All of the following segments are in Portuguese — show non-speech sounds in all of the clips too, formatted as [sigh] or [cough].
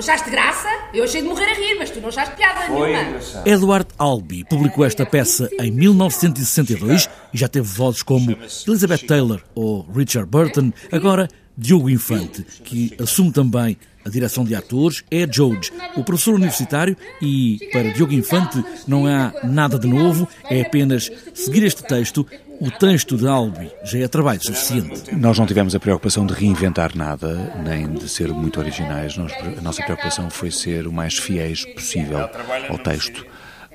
achaste graça? Eu achei de morrer a rir, mas tu não achaste piada Foi nenhuma. engraçado. Edward Albee publicou esta peça em 1962 e já teve vozes como Elizabeth Taylor ou Richard Burton, agora Diogo Infante, que assume também a direção de atores, é George, o professor universitário, e para Diogo Infante não há nada de novo, é apenas seguir este texto. O texto de Albee já é trabalho suficiente. Nós não tivemos a preocupação de reinventar nada, nem de ser muito originais. A nossa preocupação foi ser o mais fiéis possível ao texto.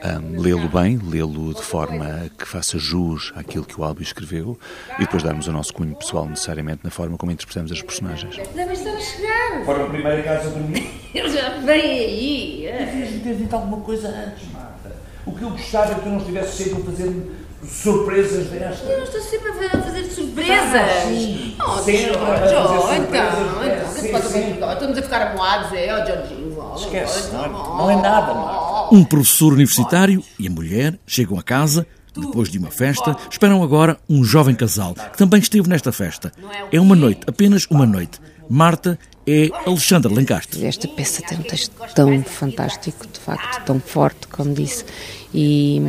Ahm, lê-lo bem, lê-lo de forma que faça jus àquilo que o Albi escreveu e depois darmos o nosso cunho pessoal necessariamente na forma como interpretamos as personagens. Devem estar a chegar. Foram a primeira casa a dormir. [laughs] Eles já vêm aí. é. Devias-me ter dito alguma coisa antes, Marta. O que eu gostava é que tu não estivesse sempre a fazer surpresas destas. Eu não estou sempre a fa- a fazer surpresas. Ah, sim. Oh, Sempre fazer oh, surpresas, então, é, então, que se sim, sim. Estamos a ficar amoados, é? Oh, Georginho, oh, Esquece, oh, não é- não é nada, Marta. Um professor universitário e a mulher chegam a casa depois de uma festa. Esperam agora um jovem casal que também esteve nesta festa. É uma noite, apenas uma noite. Marta é Alexandra Lencastre. Esta peça tem um texto tão fantástico, de facto, tão forte, como disse, e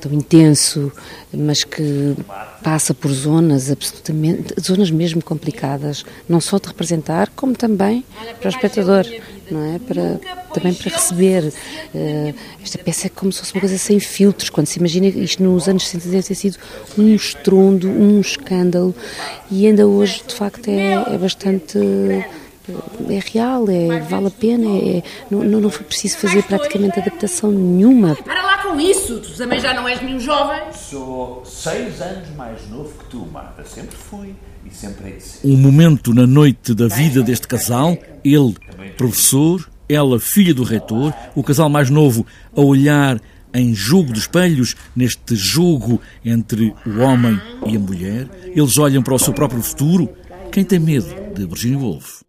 tão intenso, mas que passa por zonas absolutamente, zonas mesmo complicadas, não só de representar, como também para o espectador, não é? Para, também para receber. Eh, esta peça é como se fosse uma coisa sem filtros, quando se imagina isto nos anos 60 deve ter sido um estrondo, um escândalo, e ainda hoje, de facto, é, é bastante é real, é, vale a pena, é, não, não não foi preciso fazer praticamente adaptação nenhuma. Para lá com isso, tu também já não és nenhum jovem. Sou seis anos mais novo que tu, Marta. Sempre fui e sempre hei de ser. Um momento na noite da vida deste casal, ele, professor, ela, filha do reitor, o casal mais novo a olhar em jogo de espelhos, neste jogo entre o homem e a mulher. Eles olham para o seu próprio futuro. Quem tem medo de Virginia Woolf?